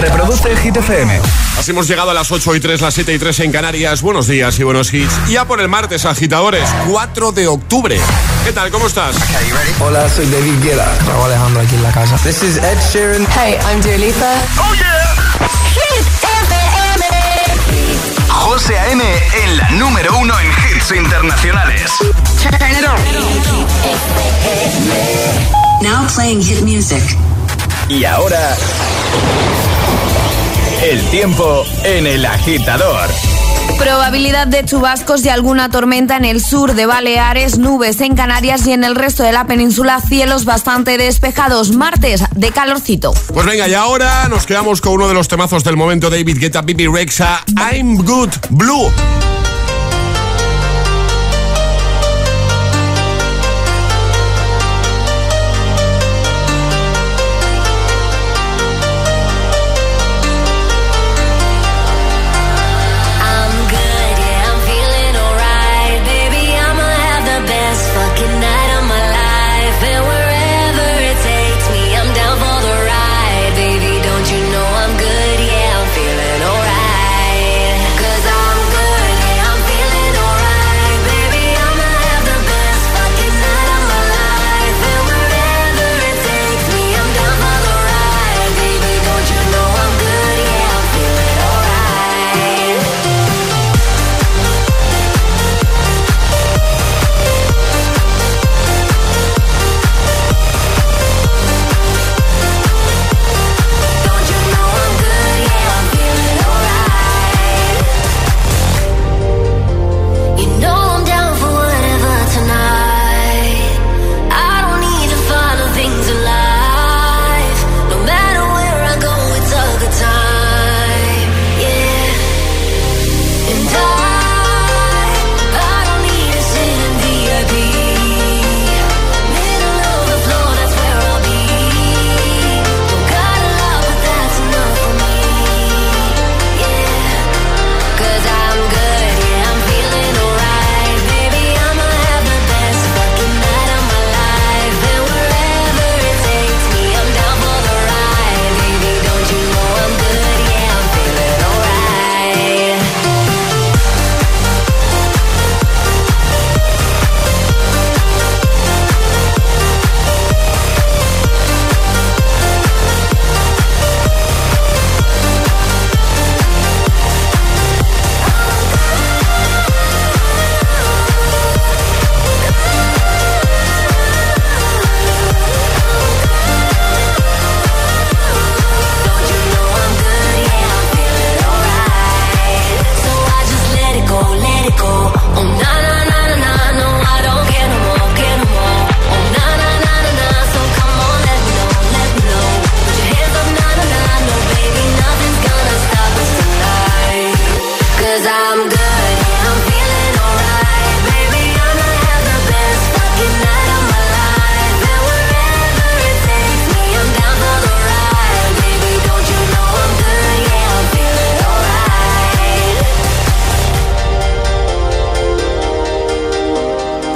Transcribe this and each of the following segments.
Reproduce Hit FM. Así hemos llegado a las 8 y 3, las 7 y 3 en Canarias. Buenos días y buenos hits. Ya por el martes, agitadores, 4 de octubre. ¿Qué tal? ¿Cómo estás? Hola, soy David Guetta. Raúl Alejandro aquí en la casa. This is Ed Sheeran. Hey, I'm Dua Lipa. ¡Oh, yeah! Hit FM. José A.M. en la número uno en hits internacionales. Turn it on. Now playing hit music. Y ahora... El tiempo en el agitador. Probabilidad de chubascos y alguna tormenta en el sur de Baleares, nubes en Canarias y en el resto de la península, cielos bastante despejados. Martes de calorcito. Pues venga, y ahora nos quedamos con uno de los temazos del momento, David Guetta, Bibi Rexa, I'm Good Blue.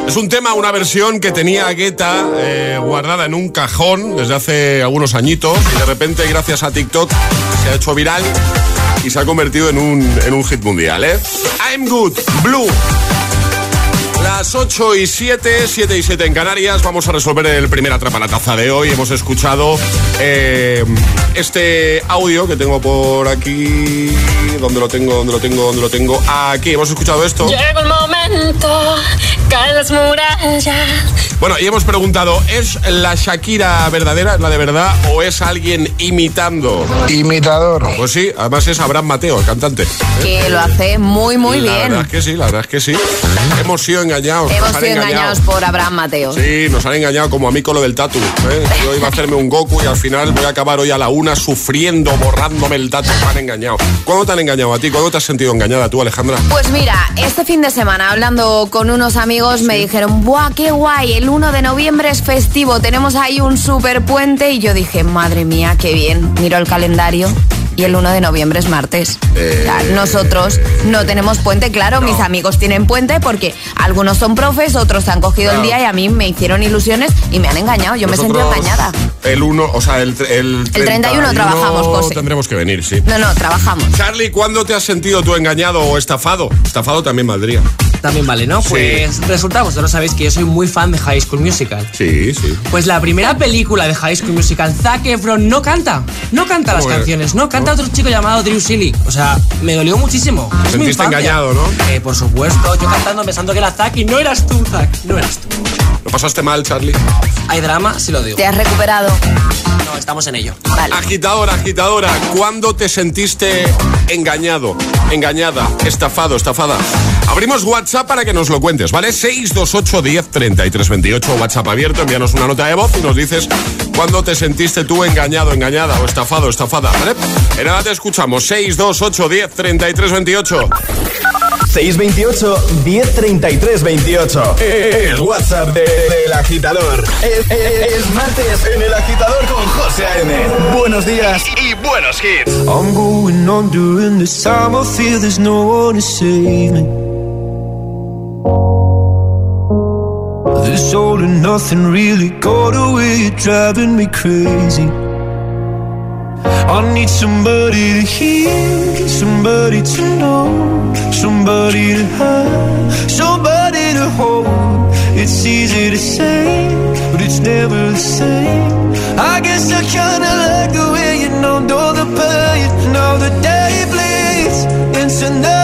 Es un tema, una versión que tenía Guetta eh, guardada en un cajón desde hace algunos añitos y de repente, gracias a TikTok, se ha hecho viral y se ha convertido en un, en un hit mundial. ¿eh? I'm Good, Blue. Las 8 y 7, 7 y 7 en Canarias. Vamos a resolver el primer atrapa la taza de hoy. Hemos escuchado eh, este audio que tengo por aquí. ¿Dónde lo tengo? ¿Dónde lo tengo? ¿Dónde lo tengo? Aquí, hemos escuchado esto. Llega el momento caen las murallas. Bueno, y hemos preguntado, ¿es la Shakira verdadera, la de verdad, o es alguien imitando? Imitador. Pues sí, además es Abraham Mateo, el cantante. Que lo hace muy, muy la bien. La verdad es que sí, la verdad es que sí. Hemos sido engañados. Hemos sido engañado. engañados por Abraham Mateo. Sí, nos han engañado como a mí con lo del tatu. ¿eh? Yo iba a hacerme un Goku y al final voy a acabar hoy a la una sufriendo, borrándome el tatu. Me han engañado. ¿Cuándo te han engañado a ti? ¿Cuándo te has sentido engañada tú, Alejandra? Pues mira, este fin de semana, hablando con unos amigos, me dijeron, ¡buah, qué guay! El 1 de noviembre es festivo, tenemos ahí un super puente. Y yo dije, madre mía, qué bien. Miro el calendario y el 1 de noviembre es martes. Eh. Nosotros no tenemos puente, claro, mis amigos tienen puente porque algunos son profes, otros han cogido Claro. el día y a mí me hicieron ilusiones y me han engañado. Yo me he sentido Nosotros, engañada. El 1, o sea, el, el 31 trabajamos, José. Tendremos que venir, sí. No, no, trabajamos. Charlie, ¿cuándo te has sentido tú engañado o estafado? Estafado también valdría. También vale, ¿no? Pues resulta, vosotros sabéis que yo soy muy fan de High School Musical. Sí, sí. Pues la primera película de High School Musical, Zac Efron no canta. No canta las canciones, no canta otro chico llamado Drew Silly. O sea, me dolió muchísimo. Es mi sentiste engañado, ¿no? Eh, por supuesto, yo cantando pensando que era Zac y no eras tú, Zac. No eras tú. ¿Lo pasaste mal, Charlie? Hay drama, sí lo digo. ¿Te has recuperado? No, estamos en ello. Vale. Agitadora, agitadora, ¿cuándo te sentiste engañado, engañada, estafado, estafada? Abrimos WhatsApp para que nos lo cuentes, ¿vale? 628 10 33 28, WhatsApp abierto, envíanos una nota de voz y nos dices cuándo te sentiste tú engañado, engañada o estafado, estafada, ¿vale? En nada te escuchamos, 628 10 33 28. 628 1033 28. El WhatsApp de- del agitador. Es, es- es martes en el agitador con José A.M. Buenos días y buenos hits. I'm going on during this time. I feel there's no one to save me. All and nothing really got away, driving me crazy. I need somebody to hear, somebody to know, somebody to have, somebody to hold. It's easy to say, but it's never the same. I guess I kinda like the way you numbed all the pain. Now the day bleeds into nightfall,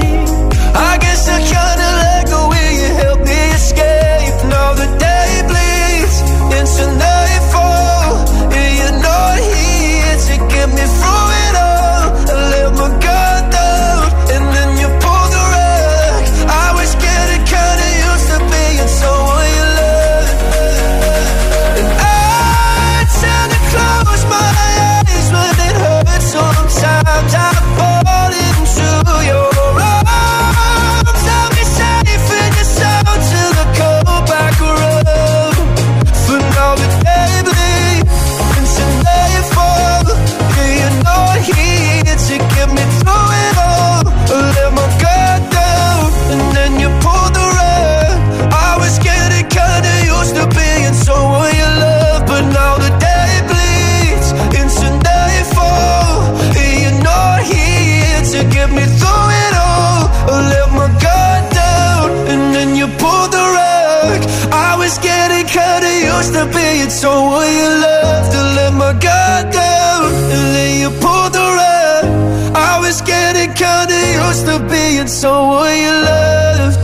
Used to being someone you love.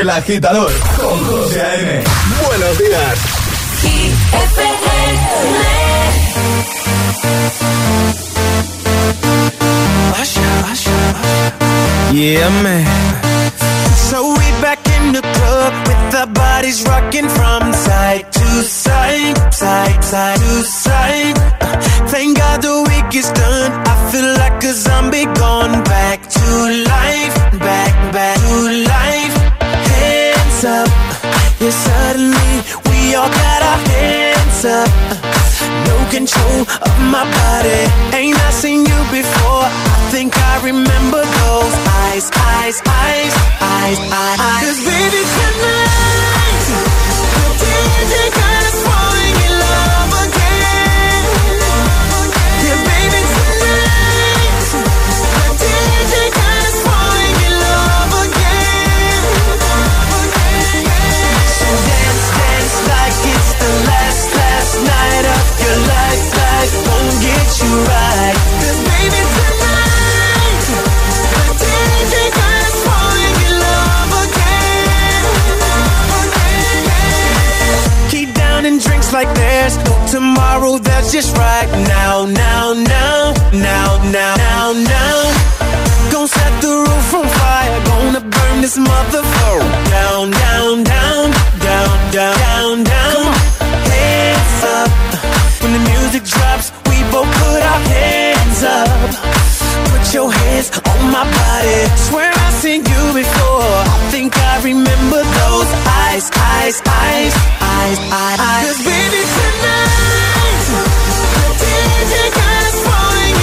El agitador con José A.M. Buenos días. Yeah, man. So we back in the club with our bodies rocking from side to side, side, side to side. Thank God the week is done. I feel like a zombie gone back to life, back, back to life. Hands up, yeah, suddenly we all got our hands up. No control of my body. Ain't I seen you before? I think I remember those eyes, eyes, eyes, eyes, eyes. Cause baby tonight, DJ got us falling in love First night your life, life won't get you right. Baby, tonight, the DJ guy's falling in love again. again. He down and drinks like there's tomorrow, that's just right. Now, now, now, now, now, now, now gon' set the roof on fire. Gonna burn this motherfucker down, down, down, down, down, down, down. Up when the music drops, we both put our hands up. Put your hands on my body. Swear I've seen you before. I think I remember those eyes, eyes, eyes, eyes, eyes. eyes. Cause baby tonight, the DJ us falling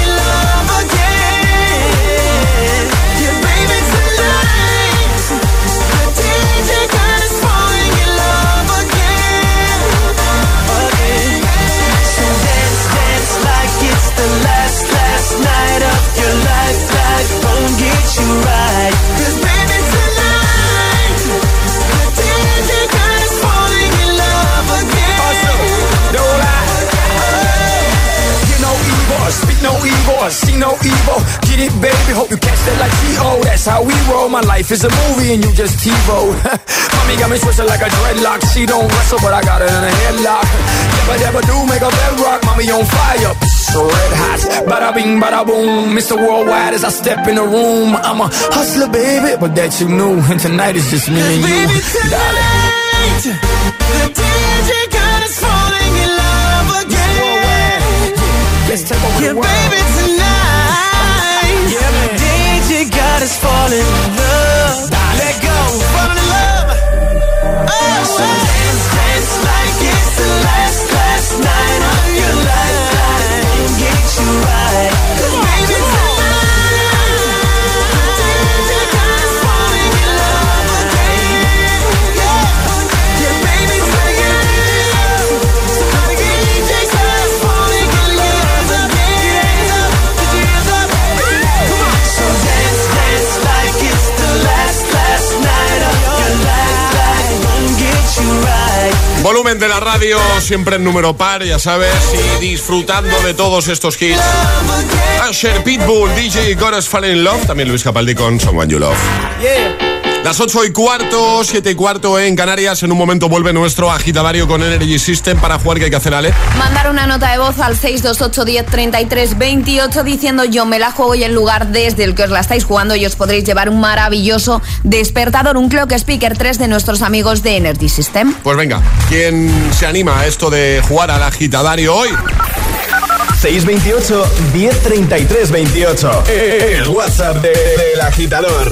see no evil. Get it, baby, hope you catch that like T.O. That's how we roll. My life is a movie and you just TiVo. Mommy got me twisted like a dreadlock. She don't wrestle, but I got her in a headlock. If I ever do make a bedrock, mommy on fire. So red hot, bada bing, bada boom. Mr. Worldwide as I step in the room. I'm a hustler, baby, but that you knew. And tonight is just me and you, Baby darling. tonight, the DJ got us falling in love again. Let's take over Yeah, the world. baby tonight, Yeah, man. DJ got us falling in love. Volumen de la radio siempre en número par, ya sabes, y disfrutando de todos estos hits. Asher, Pitbull, DJ Goras Fall in Love, también Luis Capaldi con Someone You Love. Las 8 y cuarto, 7 y cuarto en Canarias. En un momento vuelve nuestro agitadario con Energy System para jugar que hay que hacer, Ale. Mandar una nota de voz al 628 10 33 28 diciendo yo me la juego y el lugar desde el que os la estáis jugando y os podréis llevar un maravilloso despertador, un Clock Speaker 3 de nuestros amigos de Energy System. Pues venga, ¿quién se anima a esto de jugar al agitadario hoy? 628 1033 28. El WhatsApp de- del agitador.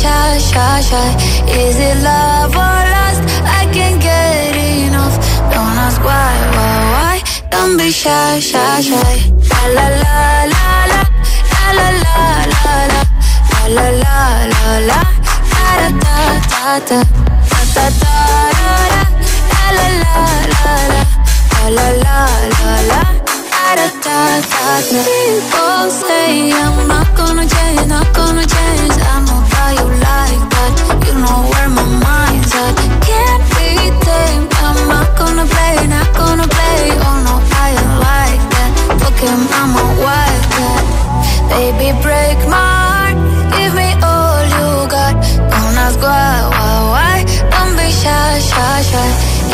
Is it love or lust? I can't get enough. Don't ask why, why, why. Don't be shy. People say I'm not gonna change, not gonna change. You like that. You know where my mind's at. Can't be tamed. I'm not gonna play, not gonna play. Oh no, I like that. Baby, break my heart. Give me all you got. Don't ask why, why, why. Don't be shy, shy, shy.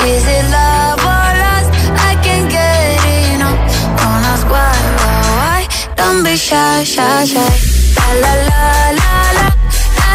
Is love or lust? I can't get enough. Don't ask why, why, why. Don't be shy, shy, shy. La la la la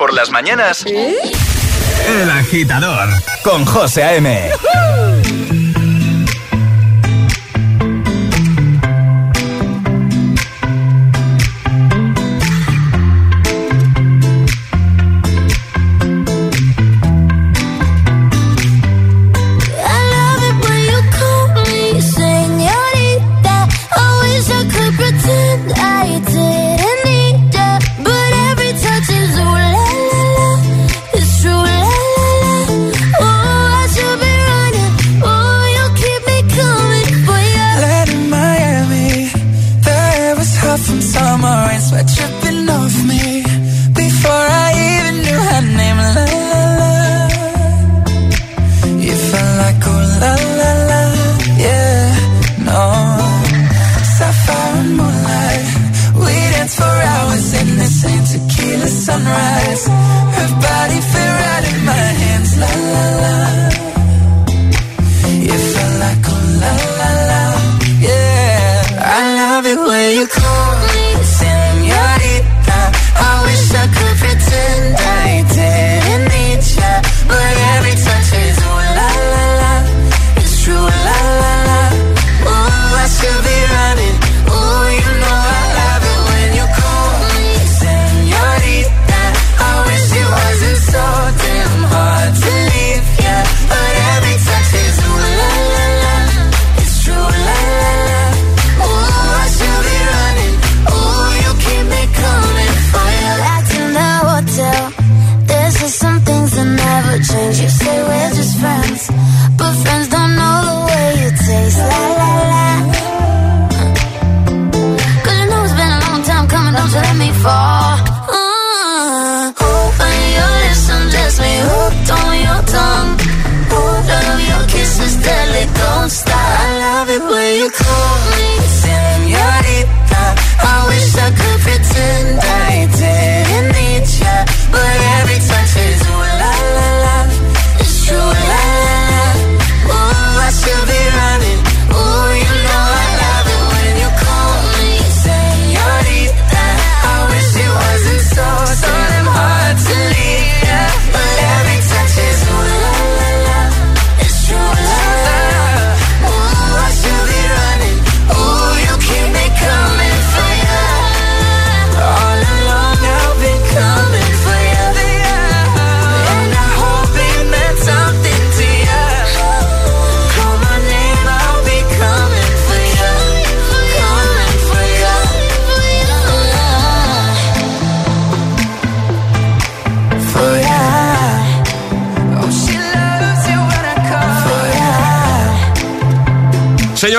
por las mañanas, El Agitador con José A.M.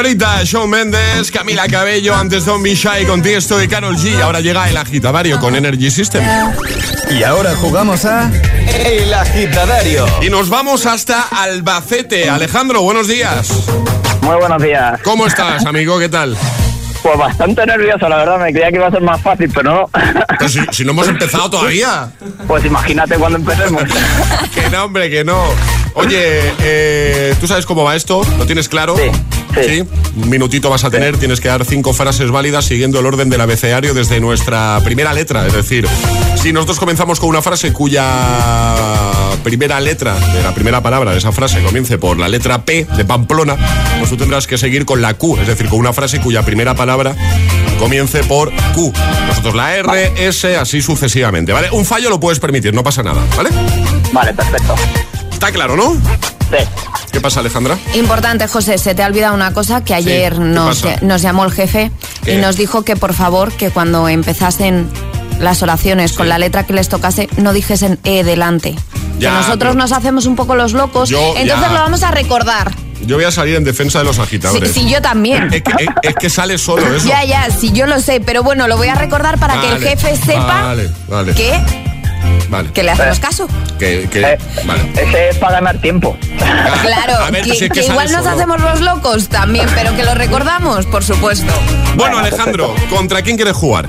Señorita, Shawn Mendes, Camila Cabello, antes Don Bishai con Tiesto y Carol G. Ahora llega el agitadario con Energy System. Y ahora jugamos a El Agitadario. Y nos vamos hasta Albacete. Alejandro, buenos días. Muy buenos días. ¿Cómo estás, amigo? ¿Qué tal? Pues bastante nervioso, la verdad. Me creía que iba a ser más fácil, pero no. Pues si, si no hemos empezado todavía. Pues imagínate cuando empecemos. Que no, hombre, que no. Oye, eh, ¿tú sabes cómo va esto? ¿Lo tienes claro? Sí, sí. Un minutito vas a tener, tienes que dar cinco frases válidas siguiendo el orden del abecedario desde nuestra primera letra. Es decir, si nosotros comenzamos con una frase cuya primera letra de la primera palabra de esa frase comience por la letra P de Pamplona, pues tú tendrás que seguir con la Q, es decir, con una frase cuya primera palabra comience por Q. Nosotros la R, S, así sucesivamente, ¿vale? Un fallo lo puedes permitir, no pasa nada, ¿vale? Vale, perfecto. Está claro, ¿no? ¿Qué pasa, Alejandra? Importante, José, se te ha olvidado una cosa que ayer ¿qué nos, llamó el jefe ¿Qué? y nos dijo que por favor que cuando empezasen las oraciones con la letra que les tocase no dijesen E delante. Ya, que nosotros nos hacemos un poco los locos, Yo, entonces ya. lo vamos a recordar. Yo voy a salir en defensa de los agitadores. sí, yo también. Es que, es- es que sale solo eso. Ya, ya, sí, yo lo sé, pero bueno, lo voy a recordar para que el jefe sepa Vale, vale. que, Vale. que le hacemos caso. Que, que- Eh, vale. Ese es para ganar tiempo. Claro, A ver, que, si es que que igual nos solo. hacemos los locos también, pero que lo recordamos, por supuesto. Bueno, Alejandro, ¿contra quién quieres jugar?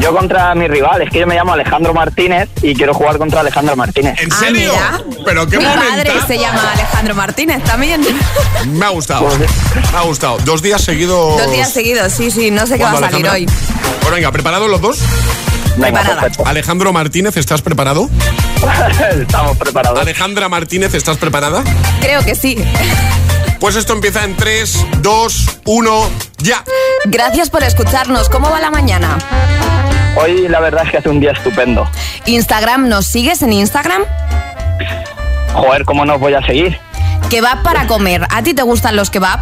Yo contra mi rival, es que yo me llamo Alejandro Martínez y quiero jugar contra Alejandro Martínez. ¿En Ah, serio? mira. Pero qué Mi madre momentazo. se llama Alejandro Martínez también. Me ha gustado. Me ha gustado. Dos días seguidos. Dos días seguidos, sí, sí, no sé qué va a ¿Cuándo, salir hoy. Bueno, venga, ¿preparados los dos? Venga, Preparada. perfecto. Alejandro Martínez, ¿estás preparado? Estamos preparados. Alejandra Martínez, ¿estás preparada? Creo que sí. Pues esto empieza en 3, 2, 1, ya. Gracias por escucharnos. ¿Cómo va la mañana? Hoy la verdad es que hace un día estupendo. Instagram, ¿nos sigues en Instagram? Joder, ¿cómo no os voy a seguir? Kebab para comer. ¿A ti te gustan los kebab?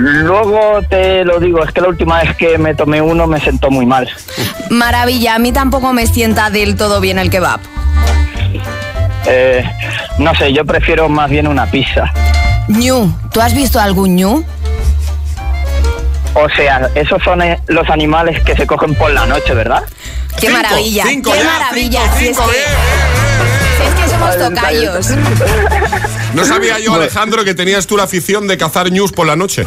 Luego te lo digo, es que la última vez que me tomé uno me sentó muy mal. Maravilla, a mí tampoco me sienta del todo bien el kebab. Eh, no sé, yo prefiero más bien una pizza. Ñu, ¿tú has visto algún ñu? O sea, esos son eh, los animales que se cogen por la noche, ¿verdad? ¡Qué Cinco, maravilla! cinco ¡Qué ya, maravilla! cinco, si, es que, si es que somos tocayos. No sabía yo, Alejandro, que tenías tú la afición de cazar news por la noche.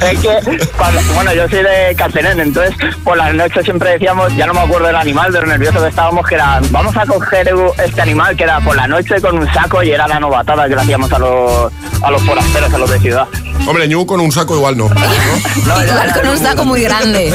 Es que, cuando- bueno, yo soy de Castellén, entonces por las noches siempre decíamos, ya no me acuerdo del animal, de lo nervioso que estábamos, que era, vamos a coger este animal que era por la noche con un saco y era la novatada que le hacíamos a los, a los forasteros, a los de ciudad. Hombre, ñu con un saco igual no. Igual con un saco muy grande.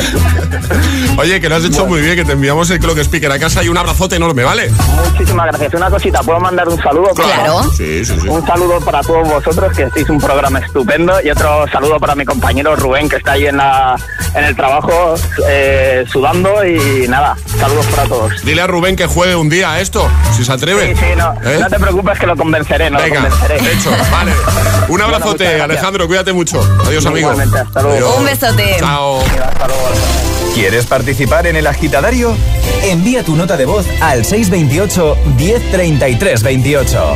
Oye, que lo has hecho muy bien, que te enviamos el Clock Speaker a casa y un abrazote enorme, ¿vale? Muchísimas gracias. Una cosita, ¿puedo mandar un saludo? favor? Claro. Sí, sí, sí. Un saludo para todos vosotros, que hacéis un programa estupendo, y otro saludo para mi compañero Rubén, que está ahí en, la, en el trabajo eh, sudando, y nada, saludos para todos. Dile a Rubén que juegue un día a esto, si se atreve. Sí, sí, no, ¿Eh? no te preocupes que lo convenceré, no Venga, lo convenceré. hecho, vale. Un Bueno, abrazote, gracias. Alejandro, cuídate mucho. Adiós, amigo. Igualmente, hasta luego. Adiós. Un besote. Chao. Hasta luego. ¿Quieres participar en el agitadario? Envía tu nota de voz al 628 1033 28.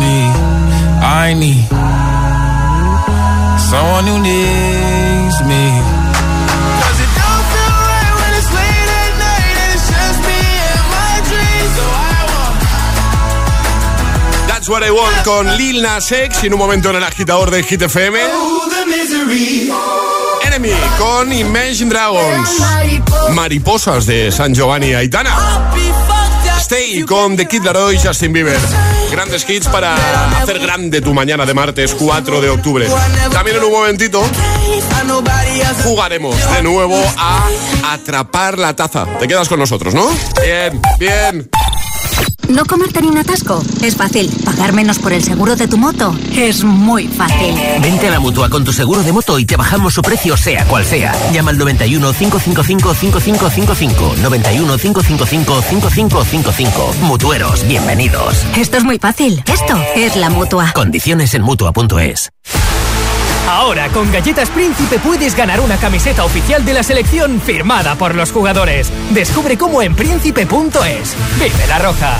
me. I need someone who needs me. 'Cause it don't feel right when it's late at night and it's just me and my dreams. So I want That's what I want con Lil Nas X y en un momento en el agitador de Hit FM. Enemy con Imagine Dragons. Mariposas de San Giovanni Aitana. Stay con The Kid Laroi y Justin Bieber. Grandes hits para hacer grande tu mañana de martes 4 de octubre. También en un momentito jugaremos de nuevo a atrapar la taza. Te quedas con nosotros, ¿no? Bien, bien. ¿No comerte ni un atasco? Es fácil. ¿Pagar menos por el seguro de tu moto? Es muy fácil. Vente a la mutua con tu seguro de moto y te bajamos su precio, sea cual sea. Llama al 91 555 5555. 91 555 5555. Mutueros, bienvenidos. Esto es muy fácil. Esto es la mutua. Condiciones en mutua.es. Ahora con Galletas Príncipe puedes ganar una camiseta oficial de la selección firmada por los jugadores. Descubre cómo en príncipe.es. Vive la roja.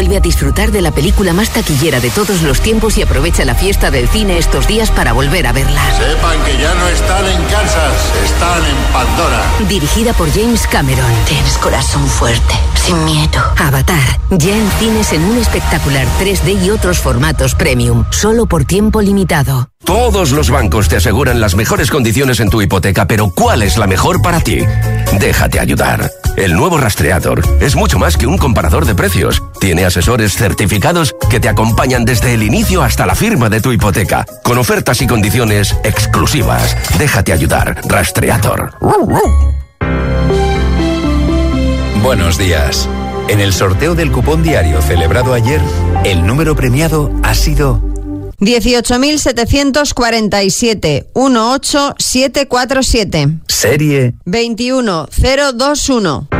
Vuelve a disfrutar de la película más taquillera de todos los tiempos y aprovecha la fiesta del cine estos días para volver a verla. Sepan que ya no están en Kansas, están en Pandora. Dirigida por James Cameron. Tienes corazón fuerte, sin miedo. Avatar, ya en cines en un espectacular 3D y otros formatos premium, solo por tiempo limitado. Todos los bancos te aseguran las mejores condiciones en tu hipoteca, pero ¿cuál es la mejor para ti? Déjate ayudar. El nuevo Rastreator es mucho más que un comparador de precios. Tiene asesores certificados que te acompañan desde el inicio hasta la firma de tu hipoteca, con ofertas y condiciones exclusivas. Déjate ayudar. Rastreator. Buenos días. En el sorteo del cupón diario celebrado ayer, el número premiado ha sido 18.747 18747. Serie 21021.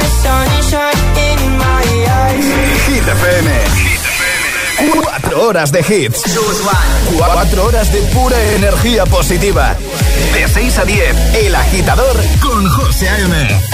A sunshine in my eyes. Hit FM. Cuatro horas de hits. Cuatro horas de pura energía positiva. De 6 a 10, El Agitador con José A.M.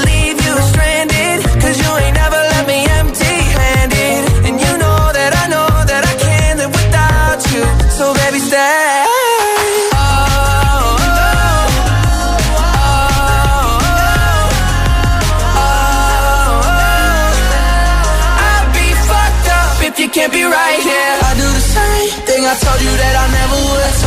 Told you stranded Cause you ain't never left me empty-handed. And you know that I never would. Be fucked up if you can't be right. Yeah, I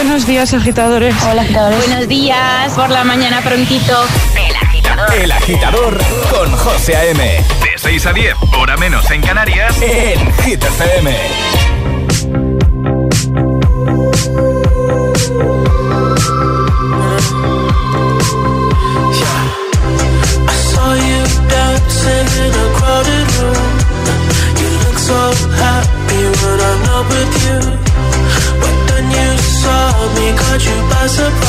Buenos días, agitadores. Hola, agitadores. Buenos días, por la mañana prontito. El agitador. El agitador con José A.M. De 6 a 10, hora menos en Canarias, en Hit FM. I saw you dancing in a crowded room. You look so happy when I'm not with you. Saw me, caught you by surprise.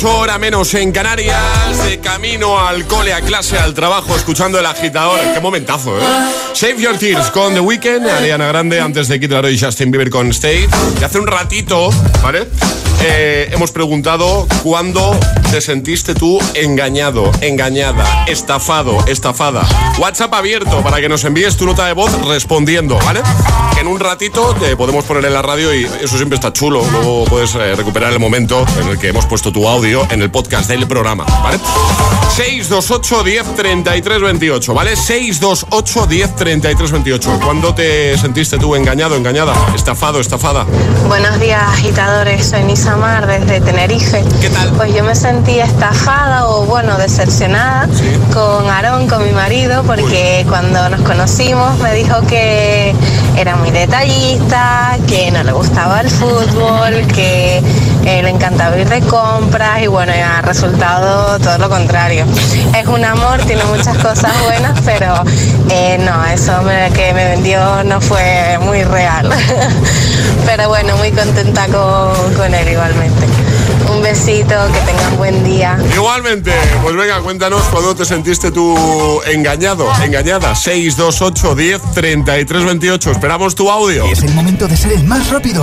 8.38 hora menos en Canarias, de camino al cole, a clase, al trabajo, escuchando el agitador. Qué momentazo, ¿eh? Save Your Tears con The Weeknd, Ariana Grande, antes de Kid Laroi Justin Bieber con State. Y hace un ratito, ¿vale? Eh, hemos preguntado cuándo te sentiste tú engañado, engañada, estafado, estafada. WhatsApp abierto para que nos envíes tu nota de voz respondiendo, ¿vale? Que en un ratito te podemos poner en la radio y eso siempre está chulo. Luego puedes eh, recuperar el momento en el que hemos puesto tu audio en el podcast del programa, ¿vale? 628 10 33 28, ¿vale? 628 10 33 28. ¿Cuándo te sentiste tú engañado, engañada, estafado, estafada? Buenos días, agitadores. Soy Nisa Mar desde Tenerife. ¿Qué tal? Pues yo me sentí estafada o, bueno, decepcionada con Aarón, con mi marido, porque cuando nos conocimos me dijo que era muy detallista, que no le gustaba el fútbol, que eh, le encantaba ir de compras y, bueno, ha resultado todo lo contrario. Es un amor, tiene muchas cosas buenas, pero eh, no, eso me- que me vendió no fue muy real. pero bueno, muy contenta con, con él igualmente. Un besito, que tengan buen día. Igualmente, pues venga, cuéntanos cuándo te sentiste tú engañado, engañada. 628 10 33 28. Esperamos tu audio. Es el momento de ser el más rápido.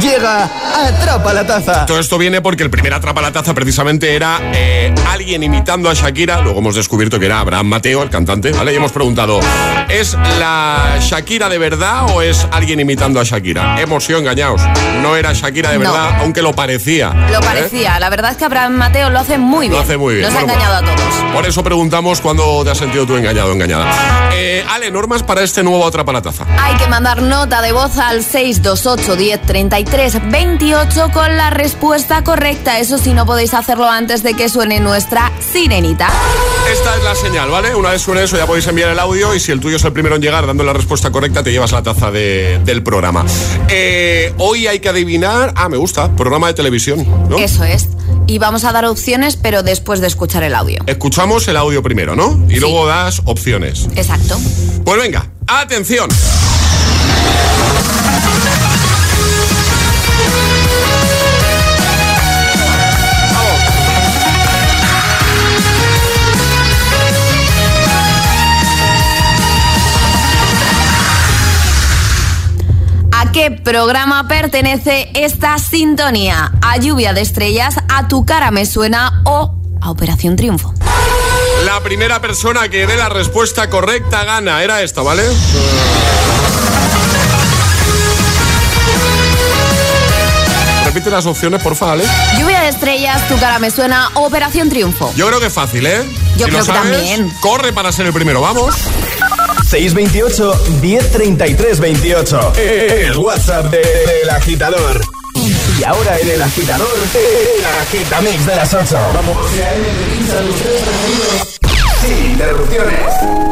Llega Atrapa la Taza. Todo esto viene porque el primer Atrapa la Taza precisamente era eh, alguien imitando a Shakira. Luego hemos descubierto que era Abraham Mateo, el cantante, ¿vale? Y hemos preguntado, ¿es la Shakira de verdad o es alguien imitando a Shakira? Hemos sido engañados. No era Shakira de No. verdad, aunque lo parecía. Lo ¿eh? parecía. La verdad es que Abraham Mateo lo hace muy bien. Lo hace muy bien. Nos ha engañado a todos. Por eso preguntamos cuándo te has sentido tú engañado o engañada. Eh, Ale, normas para este nuevo Atrapa la Taza. Hay que mandar nota de voz al 628 10 33 28 con la respuesta correcta. Eso sí, no podéis hacerlo antes de que suene nuestra sirenita. Esta es la señal, ¿vale? Una vez suene eso ya podéis enviar el audio y si el tuyo es el primero en llegar dando la respuesta correcta te llevas la taza de- del programa. Eh, hoy hay que adivinar... Ah, me gusta, programa de televisión, ¿no? Eso es. Y vamos a dar opciones, pero después de escuchar el audio. Escuchamos el audio primero, ¿no? Y luego das opciones. Exacto. Pues venga, atención. ¿A qué programa pertenece esta sintonía? ¿A Lluvia de Estrellas, a Tu cara me suena o a Operación Triunfo? La primera persona que dé la respuesta correcta gana. Era esta, ¿vale? Repite las opciones, porfa, Ale. Lluvia de Estrellas, Tu cara me suena o Operación Triunfo. Yo creo que es fácil, ¿eh? Yo Si lo creo que también. Corre para ser el primero, vamos. 628 1033 28. El WhatsApp de- del agitador. Y ahora en el agitador, el agitamix de las 8. Vamos. Sin interrupciones.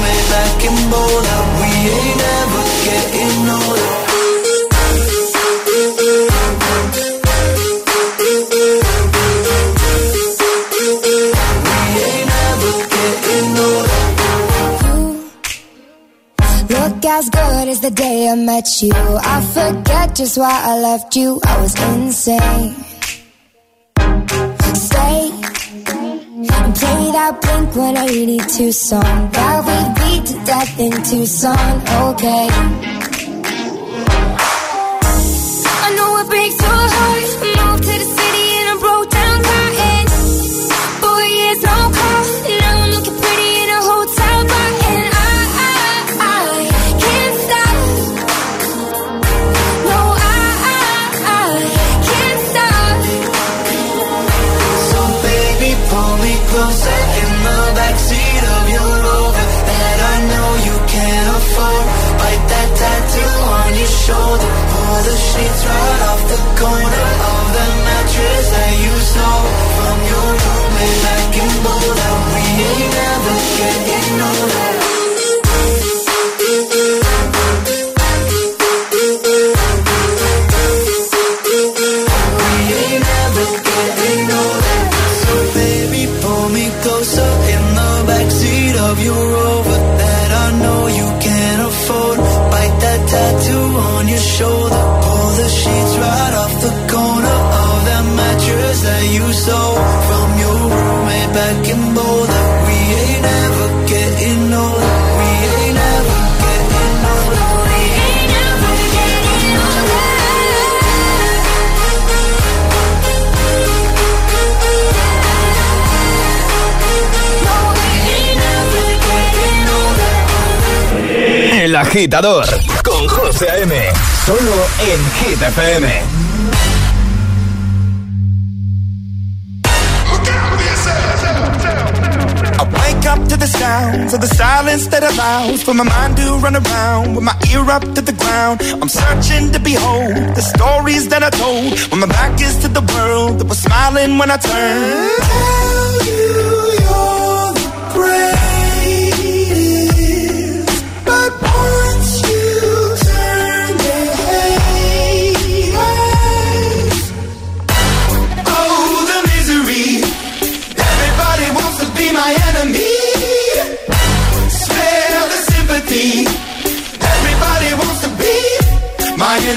back never getting older. We ain't never getting older. Look as good as the day I met you. I forget just why I left you. I was insane. Play that Blink 182 song. That we beat to death in Tucson, okay. I know it breaks your heart. corner of the mattress that you stole. Agitador con José A.M. Solo en Hit FM. I wake up to the sounds of the silence that allows for my mind to run around with my ear up to the ground. I'm searching to behold the stories that I told when my back is to the world that was smiling when I turned. Tell you you're the.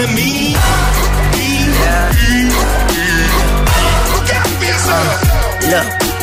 to look.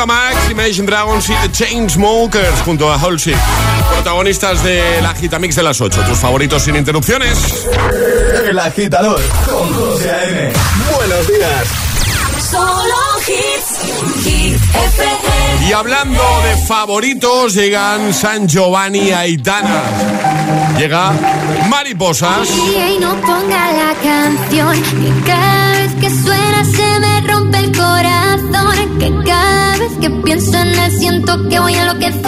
Ava Max, Imagine Dragons y The Chainsmokers junto a Halsey. Protagonistas de la Gitamix de las 8. Tus favoritos sin interrupciones. El agitador con José A.M. Buenos días. Solo. Y hablando de favoritos, llegan San Giovanni Aitana. Llega Mariposas. Y no ponga la canción que cada vez que suena se me rompe el corazón. Que cada vez que pienso en él siento que voy a enloquecer.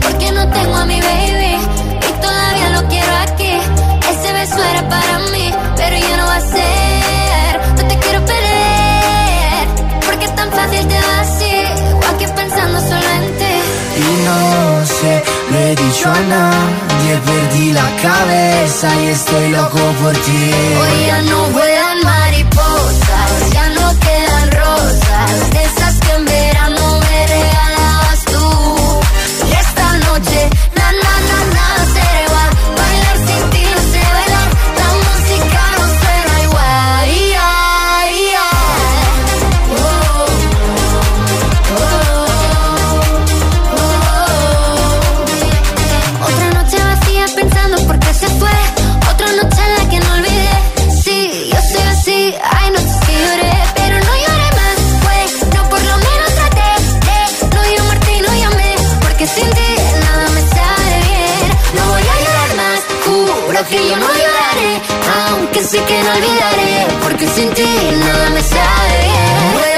Porque no tengo a mi baby no sé, lo he dicho a nadie, perdí la cabeza y estoy loco por ti. Hoy ya no vuelan mariposas, ya no quedan rosas, esas que en verano me regalabas tú. Y esta noche, Que yo no lloraré. Aunque sé que no olvidaré. Porque sin ti nada me sale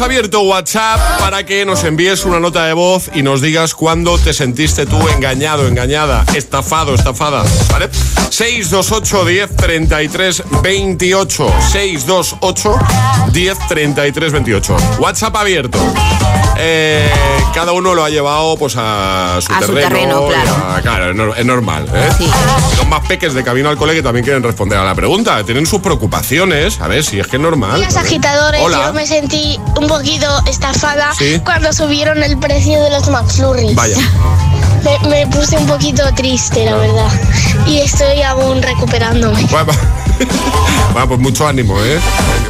Abierto WhatsApp para que nos envíes una nota de voz y nos digas cuándo te sentiste tú engañado, engañada, estafado, estafada, ¿vale? 628 10 33 28 628 10 33 28 WhatsApp abierto. Eh, cada uno lo ha llevado pues a su A su terreno. terreno, y claro. a- claro, es nor- es normal. ¿eh? Los más peques de camino al cole que también quieren responder a la pregunta. Tienen sus preocupaciones. A ver, si es que es normal. Los agitadores, Hola. yo me sentí un poquito estafada Sí. cuando subieron el precio de los McFlurries. Vaya. Me, me puse un poquito triste, la verdad. Y estoy aún recuperándome. Bueno, Va, pues mucho ánimo, ¿eh?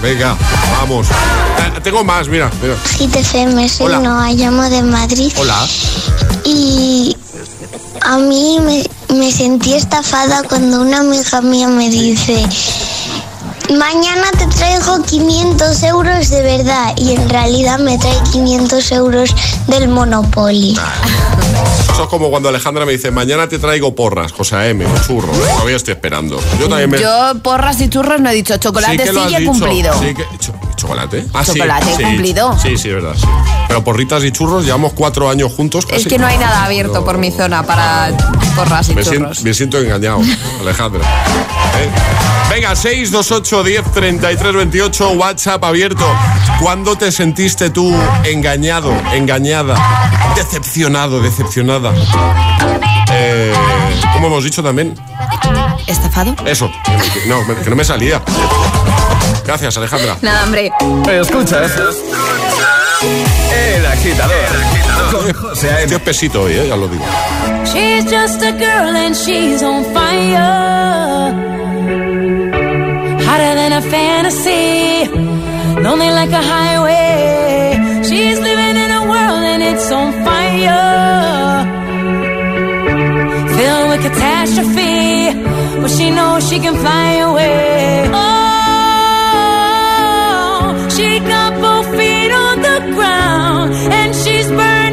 Venga, vamos. Eh, tengo más, mira, mira. Hit FM, soy Hola. Noa, llamo de Madrid. Hola. Y a mí me, me sentí estafada cuando una amiga mía me dice, mañana te traigo 500 euros de verdad y en realidad me trae 500 euros del Monopoly. Eso es como cuando Alejandra me dice, mañana te traigo porras, José M, o churros. Todavía estoy esperando. Yo también me... Yo porras y churros no he dicho chocolate, sí, que he dicho. cumplido. Sí que- cho- ¿Chocolate? Ah, sí, Chocolate, sí, cumplido. Sí, sí, es verdad, sí. Pero porritas y churros llevamos cuatro años juntos Es casi. que no hay nada abierto por mi zona para porras y Me, churros. me siento engañado, Alejandra. ¿Eh? Venga, 628 10 33 28, WhatsApp abierto. ¿Cuándo te sentiste tú engañado, engañada, decepcionado, decepcionada? Eh, como hemos dicho también. ¿Estafado? Eso, no, que no me salía. Gracias, Alejandra. Nada, hombre. Escuchas El agitador con José A.M. Estoy espesito hoy, eh, ya lo digo. She's just a girl and she's on fire. Fantasy. Lonely like a highway. She's living in a world and it's on fire. Filled with catastrophe. But she knows she can fly away. Oh, she got both feet on the ground and she's burning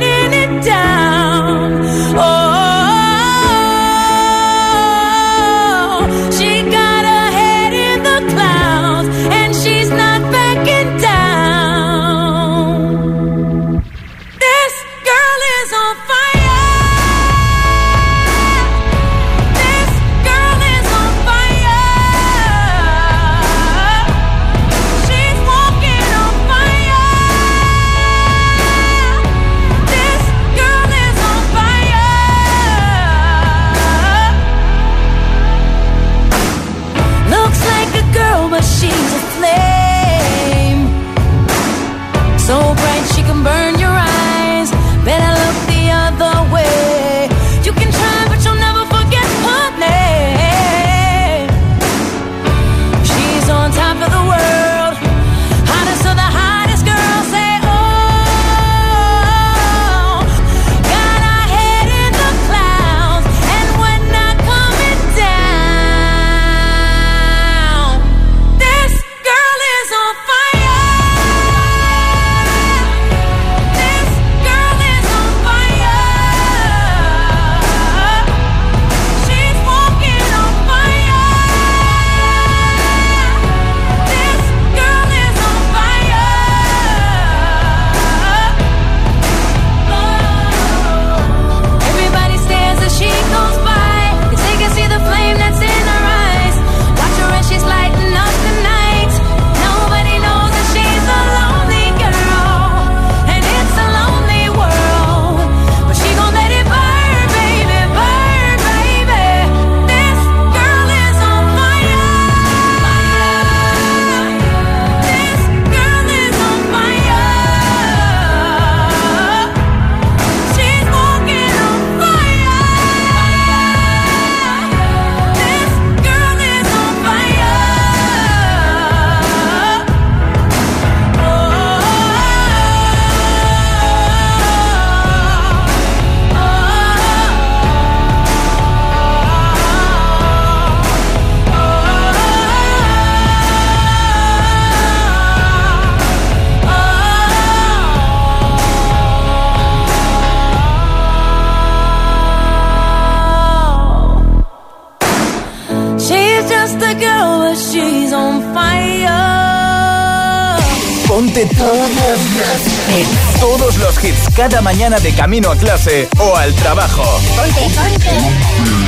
cada mañana de camino a clase o al trabajo. Ponte, ponte.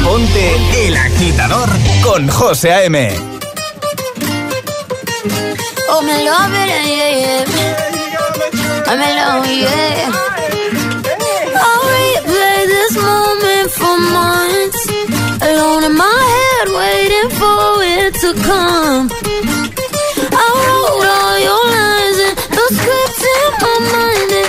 Ponte El Agitador con José A.M. Oh, me love it, yeah, yeah. I'm alone, yeah. I'll replay this moment for months. Alone in my head, waiting for it to come. I wrote all your lines and the scripts in my mind,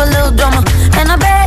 a little drama. And I bet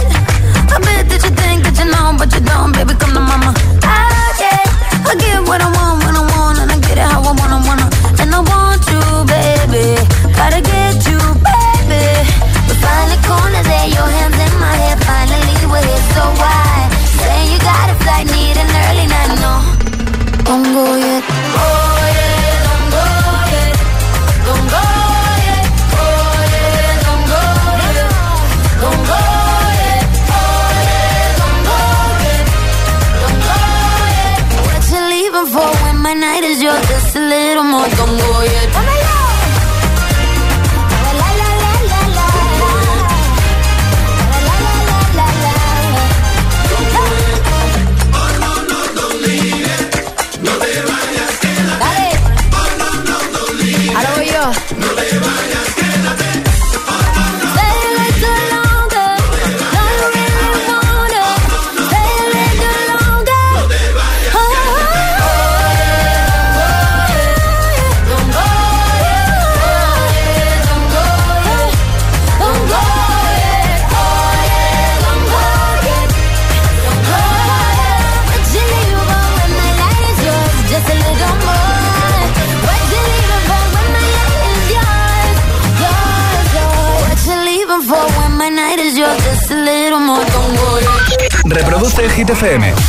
Hit FM.